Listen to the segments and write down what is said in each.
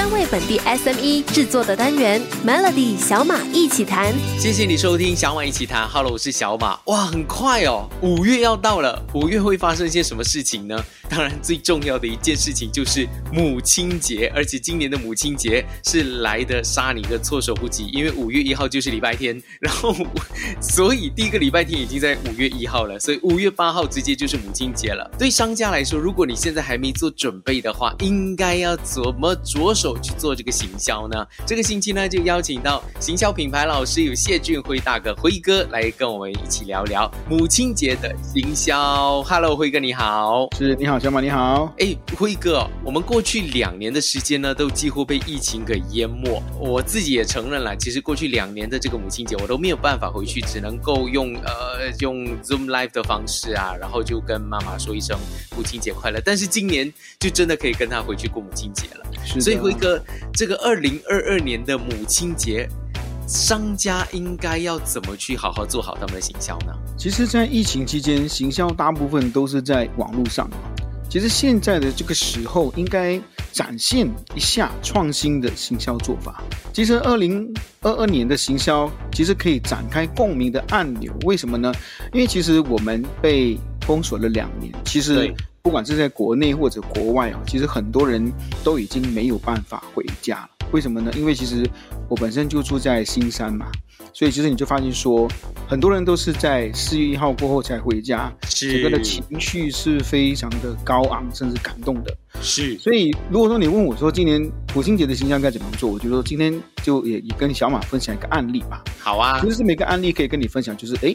专为本地 SME 制作的单元 Melody 小马一起谈。谢谢你收听小马一起谈，Hello，我是小马。哇，很快哦，五月要到了，五月会发生些什么事情呢？当然，最重要的一件事情就是母亲节，而且今年的母亲节是来的杀你个措手不及，因为五月一号就是礼拜天，然后 所以第一个礼拜天已经在五月一号了，所以五月八号直接就是母亲节了。对商家来说，如果你现在还没做准备的话，应该要怎么着手去做这个行销呢？这个星期呢，就邀请到行销品牌老师有谢俊辉大哥辉哥来跟我们一起聊聊母亲节的行销。Hello，辉哥你好，是你好。小马你好，哎，辉哥，我们过去两年的时间呢，都几乎被疫情给淹没。我自己也承认了，其实过去两年的这个母亲节，我都没有办法回去，只能够用呃用 Zoom Live 的方式啊，然后就跟妈妈说一声母亲节快乐。但是今年就真的可以跟她回去过母亲节了。所以辉哥，这个二零二二年的母亲节，商家应该要怎么去好好做好他们的行销呢？其实，在疫情期间，行销大部分都是在网络上。其实现在的这个时候，应该展现一下创新的行销做法。其实二零二二年的行销，其实可以展开共鸣的按钮。为什么呢？因为其实我们被封锁了两年，其实不管是在国内或者国外啊，其实很多人都已经没有办法回家了。为什么呢？因为其实我本身就住在新山嘛。所以其实你就发现说，很多人都是在四月一号过后才回家，整个的情绪是非常的高昂，甚至感动的。是。所以如果说你问我说今年母亲节的形象该怎么做，我觉得今天就也也跟小马分享一个案例吧。好啊。其实每个案例可以跟你分享，就是哎，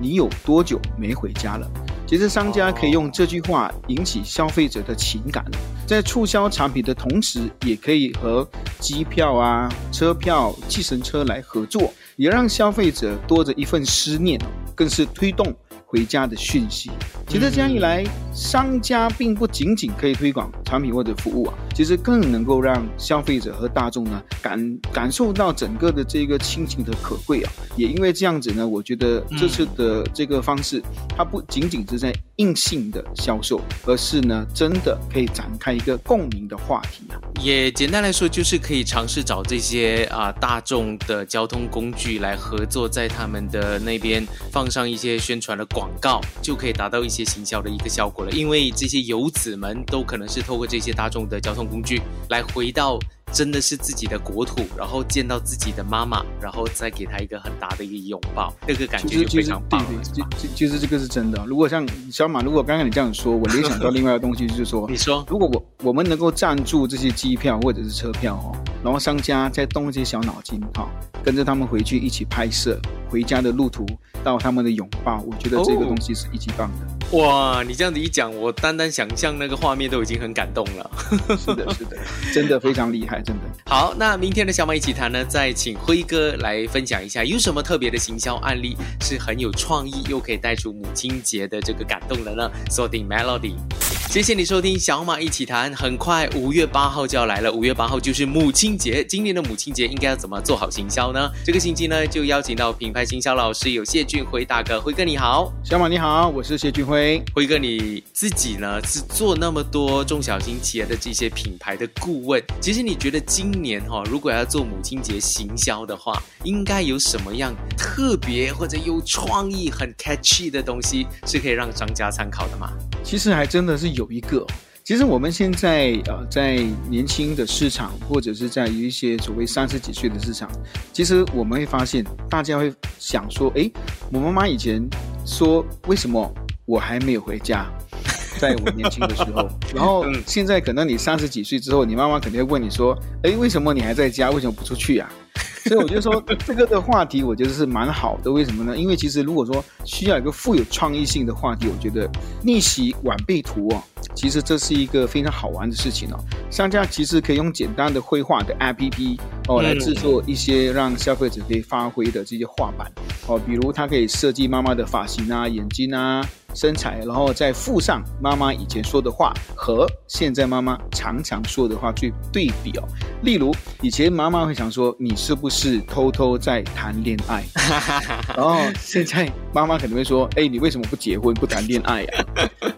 你有多久没回家了？其实商家可以用这句话引起消费者的情感，在促销产品的同时，也可以和机票啊、车票、计程车来合作。也让消费者多着一份思念更是推动回家的讯息。其实这样一来，商家并不仅仅可以推广产品或者服务啊，其实更能够让消费者和大众呢感感受到整个的这个亲情的可贵啊。也因为这样子呢，我觉得这次的这个方式，它不仅仅是在硬性的销售，而是呢真的可以展开一个共鸣的话题啊。也简单来说，就是可以尝试找这些啊大众的交通工具来合作，在他们的那边放上一些宣传的广告，就可以达到一些。行销的一个效果了，因为这些游子们都可能是透过这些大众的交通工具来回到真的是自己的国土，然后见到自己的妈妈，然后再给他一个很大的一个拥抱，那个感觉就非常棒。对对，其实这个是真的。如果像小马，如果刚刚你这样说，我联想到另外的东西，就是说，你说，如果我我们能够赞助这些机票或者是车票哦，然后商家再动一些小脑筋哈，跟着他们回去一起拍摄回家的路途到他们的拥抱，我觉得这个东西是一级棒的。哇，你这样子一讲，我单单想象那个画面都已经很感动了。是的，是的，真的非常厉害，真的。好，那明天的小马一起谈呢，再请辉哥来分享一下，有什么特别的行销案例是很有创意，又可以带出母亲节的这个感动的呢？锁定 Melody。谢谢你收听小马一起谈。很快五月八号就要来了，五月八号就是母亲节。今年的母亲节应该要怎么做好行销呢？这个星期呢，就邀请到品牌行销老师有谢俊辉大哥，辉哥你好，小马你好，我是谢俊辉。辉哥你自己呢是做那么多中小型企业的这些品牌的顾问，其实你觉得今年哈，如果要做母亲节行销的话，应该有什么样特别或者有创意、很 catchy 的东西是可以让商家参考的吗？其实还真的是有。有一个，其实我们现在呃，在年轻的市场，或者是在一些所谓三十几岁的市场，其实我们会发现，大家会想说，哎，我妈妈以前说，为什么我还没有回家？在我年轻的时候，然后现在可能你三十几岁之后，你妈妈肯定会问你说，哎，为什么你还在家？为什么不出去啊？所以我就说这个的话题，我觉得是蛮好的。为什么呢？因为其实如果说需要一个富有创意性的话题，我觉得逆袭晚辈图哦，其实这是一个非常好玩的事情哦。商家其实可以用简单的绘画的 APP 哦来制作一些让消费者可以发挥的这些画板哦，比如他可以设计妈妈的发型啊、眼睛啊。身材，然后再附上妈妈以前说的话和现在妈妈常常说的话去对比哦。例如，以前妈妈会想说你是不是偷偷在谈恋爱，然后现在妈妈可能会说，哎，你为什么不结婚不谈恋爱呀？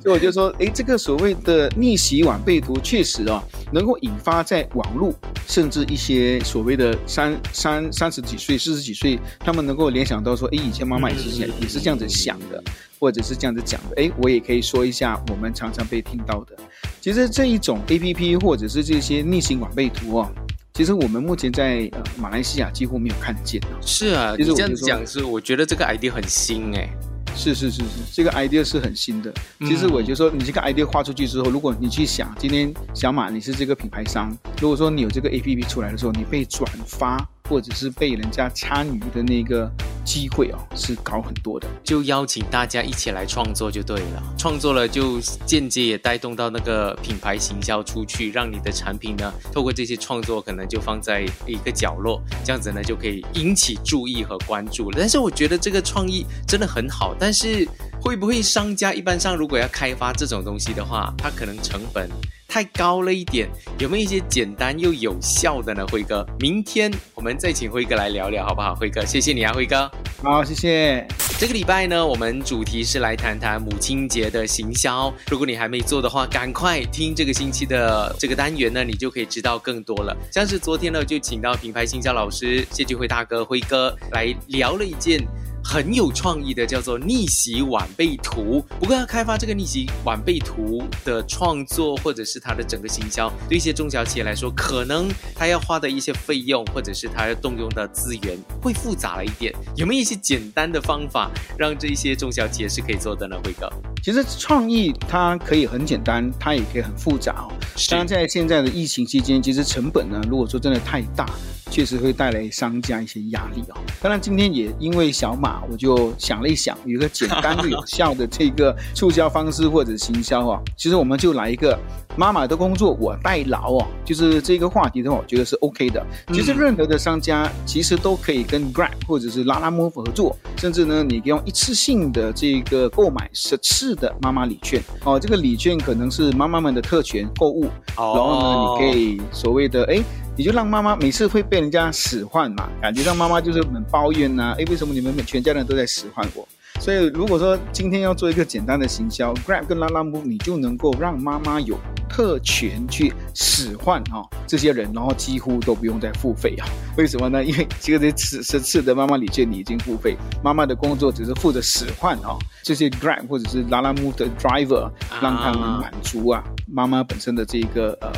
所以我就说，哎，这个所谓的逆袭晚辈图，确实啊，能够引发在网络，甚至一些所谓的三三三十几岁、四十几岁，他们能够联想到说，哎，以前妈妈也是这样，也是这样子想的，或者是这样子讲的。哎，我也可以说一下，我们常常被听到的，其实这一种 A P P 或者是这些逆行晚辈图啊。其实我们目前在呃马来西亚几乎没有看见是啊，你这样讲是，我觉得这个 idea 很新哎。是是是是，这个 idea 是很新的。其实我就说，你这个 idea 画出去之后，如果你去想，今天小马你是这个品牌商，如果说你有这个 A P P 出来的时候，你被转发。或者是被人家参与的那个机会哦，是高很多的。就邀请大家一起来创作就对了，创作了就间接也带动到那个品牌行销出去，让你的产品呢，透过这些创作可能就放在一个角落，这样子呢就可以引起注意和关注了。但是我觉得这个创意真的很好，但是会不会商家一般上如果要开发这种东西的话，它可能成本？太高了一点，有没有一些简单又有效的呢？辉哥，明天我们再请辉哥来聊聊，好不好？辉哥，谢谢你啊，辉哥。好，谢谢。这个礼拜呢，我们主题是来谈谈母亲节的行销。如果你还没做的话，赶快听这个星期的这个单元呢，你就可以知道更多了。像是昨天呢，就请到品牌行销老师谢俊辉大哥辉哥来聊了一件。很有创意的，叫做逆袭晚辈图。不过要开发这个逆袭晚辈图的创作，或者是它的整个行销，对一些中小企业来说，可能它要花的一些费用，或者是它要动用的资源，会复杂了一点。有没有一些简单的方法，让这些中小企业是可以做的呢？辉哥，其实创意它可以很简单，它也可以很复杂哦。当然，在现在的疫情期间，其实成本呢，如果说真的太大。确实会带来商家一些压力哦。当然，今天也因为小马，我就想了一想，有一个简单又有效的这个促销方式或者行销啊。其实我们就来一个妈妈的工作我代劳哦，就是这个话题的话，我觉得是 OK 的。其实任何的商家其实都可以跟 Grab 或者是拉拉 Move 合作，甚至呢，你用一次性的这个购买十次的妈妈礼券哦，这个礼券可能是妈妈们的特权购物，然后呢，你可以所谓的哎。你就让妈妈每次会被人家使唤嘛，感觉让妈妈就是很抱怨呐，哎，为什么你们全家人都在使唤我？所以如果说今天要做一个简单的行销，Grab 跟拉拉木，你就能够让妈妈有特权去使唤哈这些人，然后几乎都不用再付费啊？为什么呢？因为这个这十次的妈妈礼券你已经付费，妈妈的工作只是负责使唤哈这些 Grab 或者是拉拉木的 driver，让他们满足啊妈妈本身的这个呃。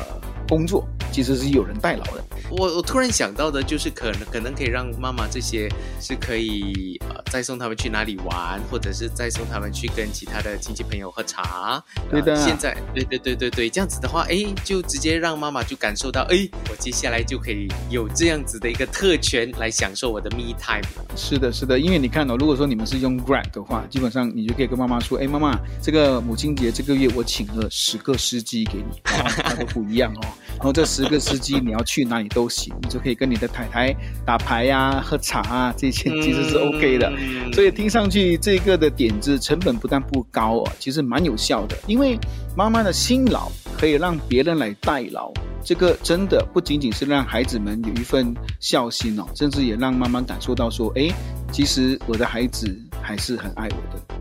工作其实是有人代劳的。我我突然想到的就是，可能可能可以让妈妈这些是可以呃再送他们去哪里玩，或者是再送他们去跟其他的亲戚朋友喝茶。对的。现在对对对对对，这样子的话，哎，就直接让妈妈就感受到，哎，我接下来就可以有这样子的一个特权来享受我的 me time。是的，是的，因为你看哦，如果说你们是用 Grab 的话，基本上你就可以跟妈妈说，哎，妈妈，这个母亲节这个月我请了十个司机给你，他都不一样哦。然后这十个司机你要去哪里都行，你就可以跟你的太太打牌呀、喝茶啊，这些其实是 OK 的。所以听上去这个的点子成本不但不高哦，其实蛮有效的。因为妈妈的辛劳可以让别人来代劳，这个真的不仅仅是让孩子们有一份孝心哦，甚至也让妈妈感受到说，哎，其实我的孩子还是很爱我的。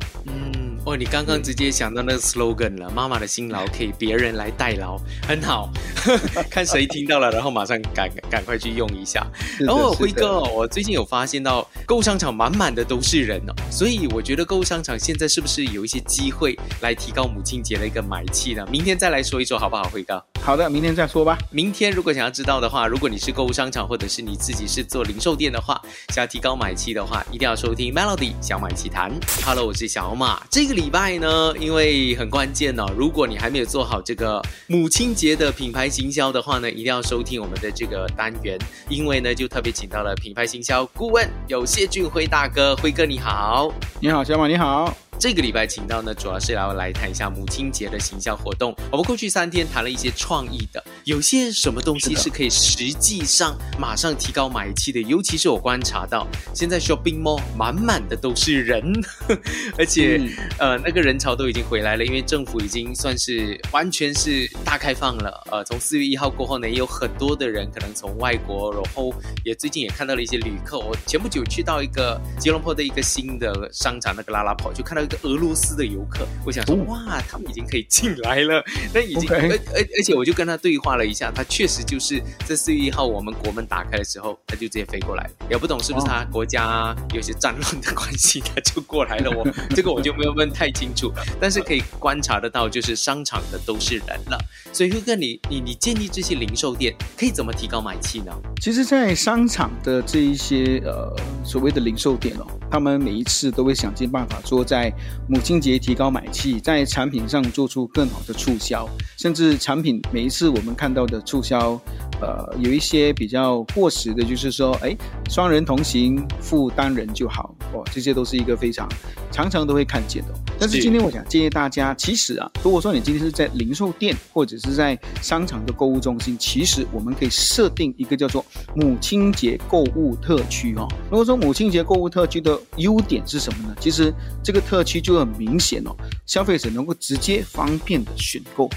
你刚刚直接想到那个 slogan 了，妈妈的辛劳可以别人来代劳，很好，看谁听到了，然后马上赶赶快去用一下。然后辉哥，我最近有发现到购物商场满满的都是人哦，所以我觉得购物商场现在是不是有一些机会来提高母亲节的一个买气呢？明天再来说一说好不好，辉哥？好的，明天再说吧。明天如果想要知道的话，如果你是购物商场或者是你自己是做零售店的话，想要提高买气的话，一定要收听 Melody 小马一起谈。Hello，我是小马，这个。礼礼拜呢，因为很关键哦。如果你还没有做好这个母亲节的品牌行销的话呢，一定要收听我们的这个单元，因为呢，就特别请到了品牌行销顾问有谢俊辉大哥，辉哥你好，你好，小马你好。这个礼拜请到呢，主要是要来谈一下母亲节的形象活动。我们过去三天谈了一些创意的，有些什么东西是可以实际上马上提高买气的？尤其是我观察到，现在 shopping mall 满满的都是人，而且呃那个人潮都已经回来了，因为政府已经算是完全是大开放了。呃，从四月一号过后呢，也有很多的人可能从外国，然后也最近也看到了一些旅客。我前不久去到一个吉隆坡的一个新的商场，那个拉拉跑，就看到。一个俄罗斯的游客，我想说哦哇，他们已经可以进来了，那已经而而而且我就跟他对话了一下，他确实就是在四月一号我们国门打开的时候，他就直接飞过来，也不懂是不是他国家有些战乱的关系，他就过来了。我 这个我就没有问太清楚，但是可以观察得到，就是商场的都是人了。所以辉哥，你你你建议这些零售店可以怎么提高买气呢？其实，在商场的这一些呃所谓的零售店哦，他们每一次都会想尽办法说，在母亲节提高买气，在产品上做出更好的促销，甚至产品每一次我们看到的促销，呃，有一些比较过时的，就是说，哎，双人同行付单人就好哦，这些都是一个非常常常都会看见的。但是是今天我想建议大家，其实啊，如果说你今天是在零售店或者是在商场的购物中心，其实我们可以设定一个叫做母亲节购物特区哦。如果说母亲节购物特区的优点是什么呢？其实这个特区就很明显哦，消费者能够直接方便的选购。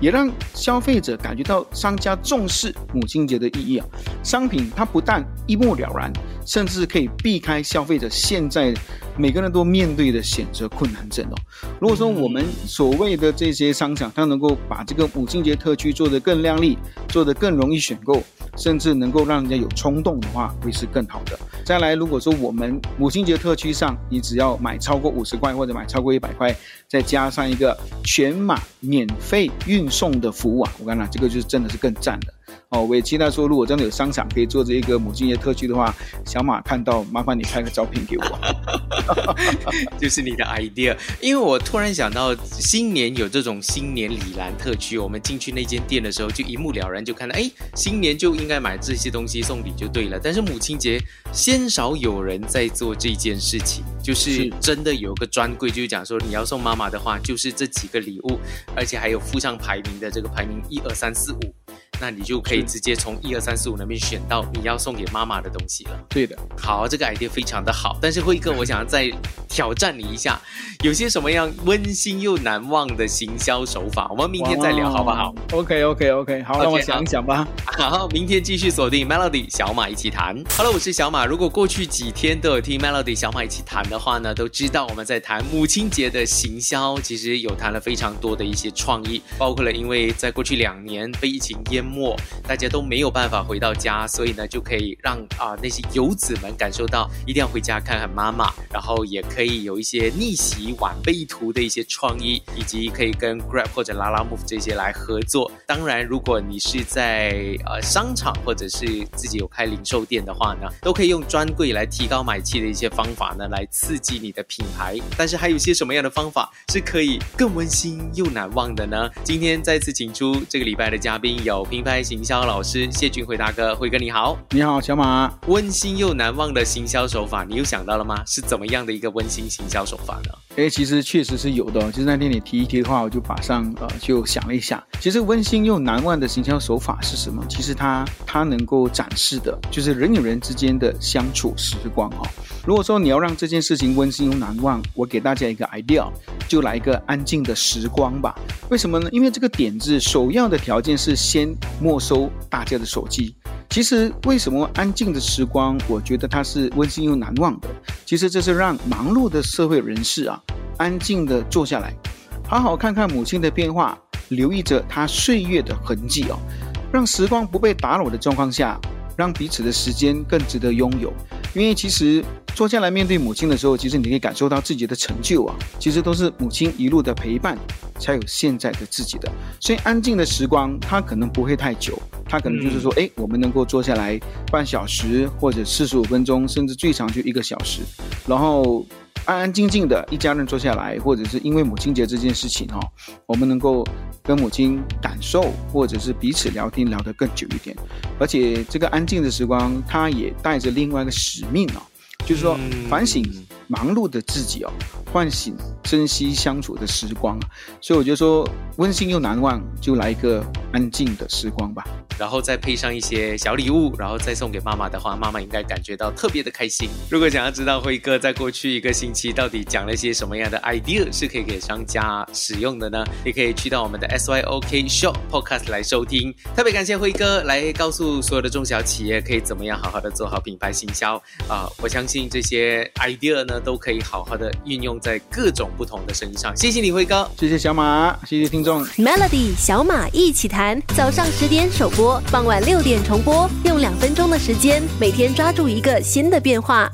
也让消费者感觉到商家重视母亲节的意义啊！商品它不但一目了然，甚至可以避开消费者现在每个人都面对的选择困难症哦。如果说我们所谓的这些商场，它能够把这个母亲节特区做得更亮丽，做得更容易选购，甚至能够让人家有冲动的话，会是更好的。再来，如果说我们母亲节特区上，你只要买超过五十块或者买超过一百块，再加上一个全码免费运送的服务啊，我跟你讲，这个就是真的是更赞的哦。我也期待说，如果真的有商场可以做这一个母亲节特区的话，小马看到麻烦你拍个照片给我。就是你的 idea，因为我突然想到，新年有这种新年礼篮特区，我们进去那间店的时候，就一目了然，就看到，哎，新年就应该买这些东西送礼就对了。但是母亲节鲜少有人在做这件事情，就是是真的有个专柜，就是讲说你要送妈妈的话，就是这几个礼物，而且还有附上排名的这个排名一二三四五，那你就可以直接从一二三四五那边选到你要送给妈妈的东西了。对的，好，这个 idea 非常的好，但是辉哥，我想要再挑战你一下，有些什么样温馨又难忘的行销手法？我们明天再聊好不好？？OK OK OK，好让我想一想吧。好，明天继续锁定 Melody 小马一起谈。Hello，我是小马。如果过去几天都有听 Melody 小马一起谈的话呢，都知道我们在谈母亲节的行销，其实有谈了非常多的一些创意，包括了因为在过去两年被疫情淹末，大家都没有办法回到家，所以呢就可以让啊、那些游子们感受到一定要回家看看妈妈，然后也可以有一些逆袭晚辈图的一些创意，以及可以跟 Grab 或者拉拉 Move 这些来合作。当然，如果你是在呃商场或者是自己有开零售店的话呢，都可以用专柜来提高买气的一些方法呢，来刺激你的品牌。但是还有些什么样的方法是可以更温馨又难忘的呢？今天再次请出这个礼拜的嘉宾有品牌行销老师谢俊辉大哥，辉哥你好。你好，小马。温馨又难忘的行销手法，你又想到了吗？是怎么样的一个温馨行销手法呢？哎，其实确实是有的、哦。就是那天你提一提的话，我就马上呃就想了一下，其实温馨又难忘的行销手法是什么？其实它它能够展示的就是人与人之间的相处时光哦。如果说你要让这件事情温馨又难忘，我给大家一个 idea，就来一个安静的时光吧。为什么呢？因为这个点子首要的条件是先没收大家的手机。其实为什么安静的时光，我觉得它是温馨又难忘的。其实这是让忙碌的社会人士啊，安静的坐下来，好好看看母亲的变化，留意着她岁月的痕迹哦，让时光不被打扰的状况下，让彼此的时间更值得拥有。因为其实坐下来面对母亲的时候，其实你可以感受到自己的成就啊，其实都是母亲一路的陪伴，才有现在的自己的。所以安静的时光，它可能不会太久，它可能就是说，哎、我们能够坐下来半小时或者四十五分钟，甚至最长就一个小时，然后安安静静的一家人坐下来，或者是因为母亲节这件事情哦，我们能够跟母亲感受，或者是彼此聊天聊得更久一点。而且这个安静的时光，它也带着另外一个使命哦，就是说嗯反省忙碌的自己哦，唤醒珍惜相处的时光。所以我就说，温馨又难忘，就来一个安静的时光吧。然后再配上一些小礼物，然后再送给妈妈的话，妈妈应该感觉到特别的开心。如果想要知道辉哥在过去一个星期到底讲了些什么样的 idea 是可以给商家使用的呢？也可以去到我们的 SYOK Shop Podcast 来收听。特别感谢辉哥来告诉所有的中小企业可以怎么样好好的做好品牌行销啊、我相信这些 idea 呢呢，都可以好好的运用在各种不同的生意上。谢谢李，辉哥。谢谢小马，谢谢听众。Melody 小马一起谈，早上十点首播，傍晚六点重播，用两分钟的时间，每天抓住一个新的变化。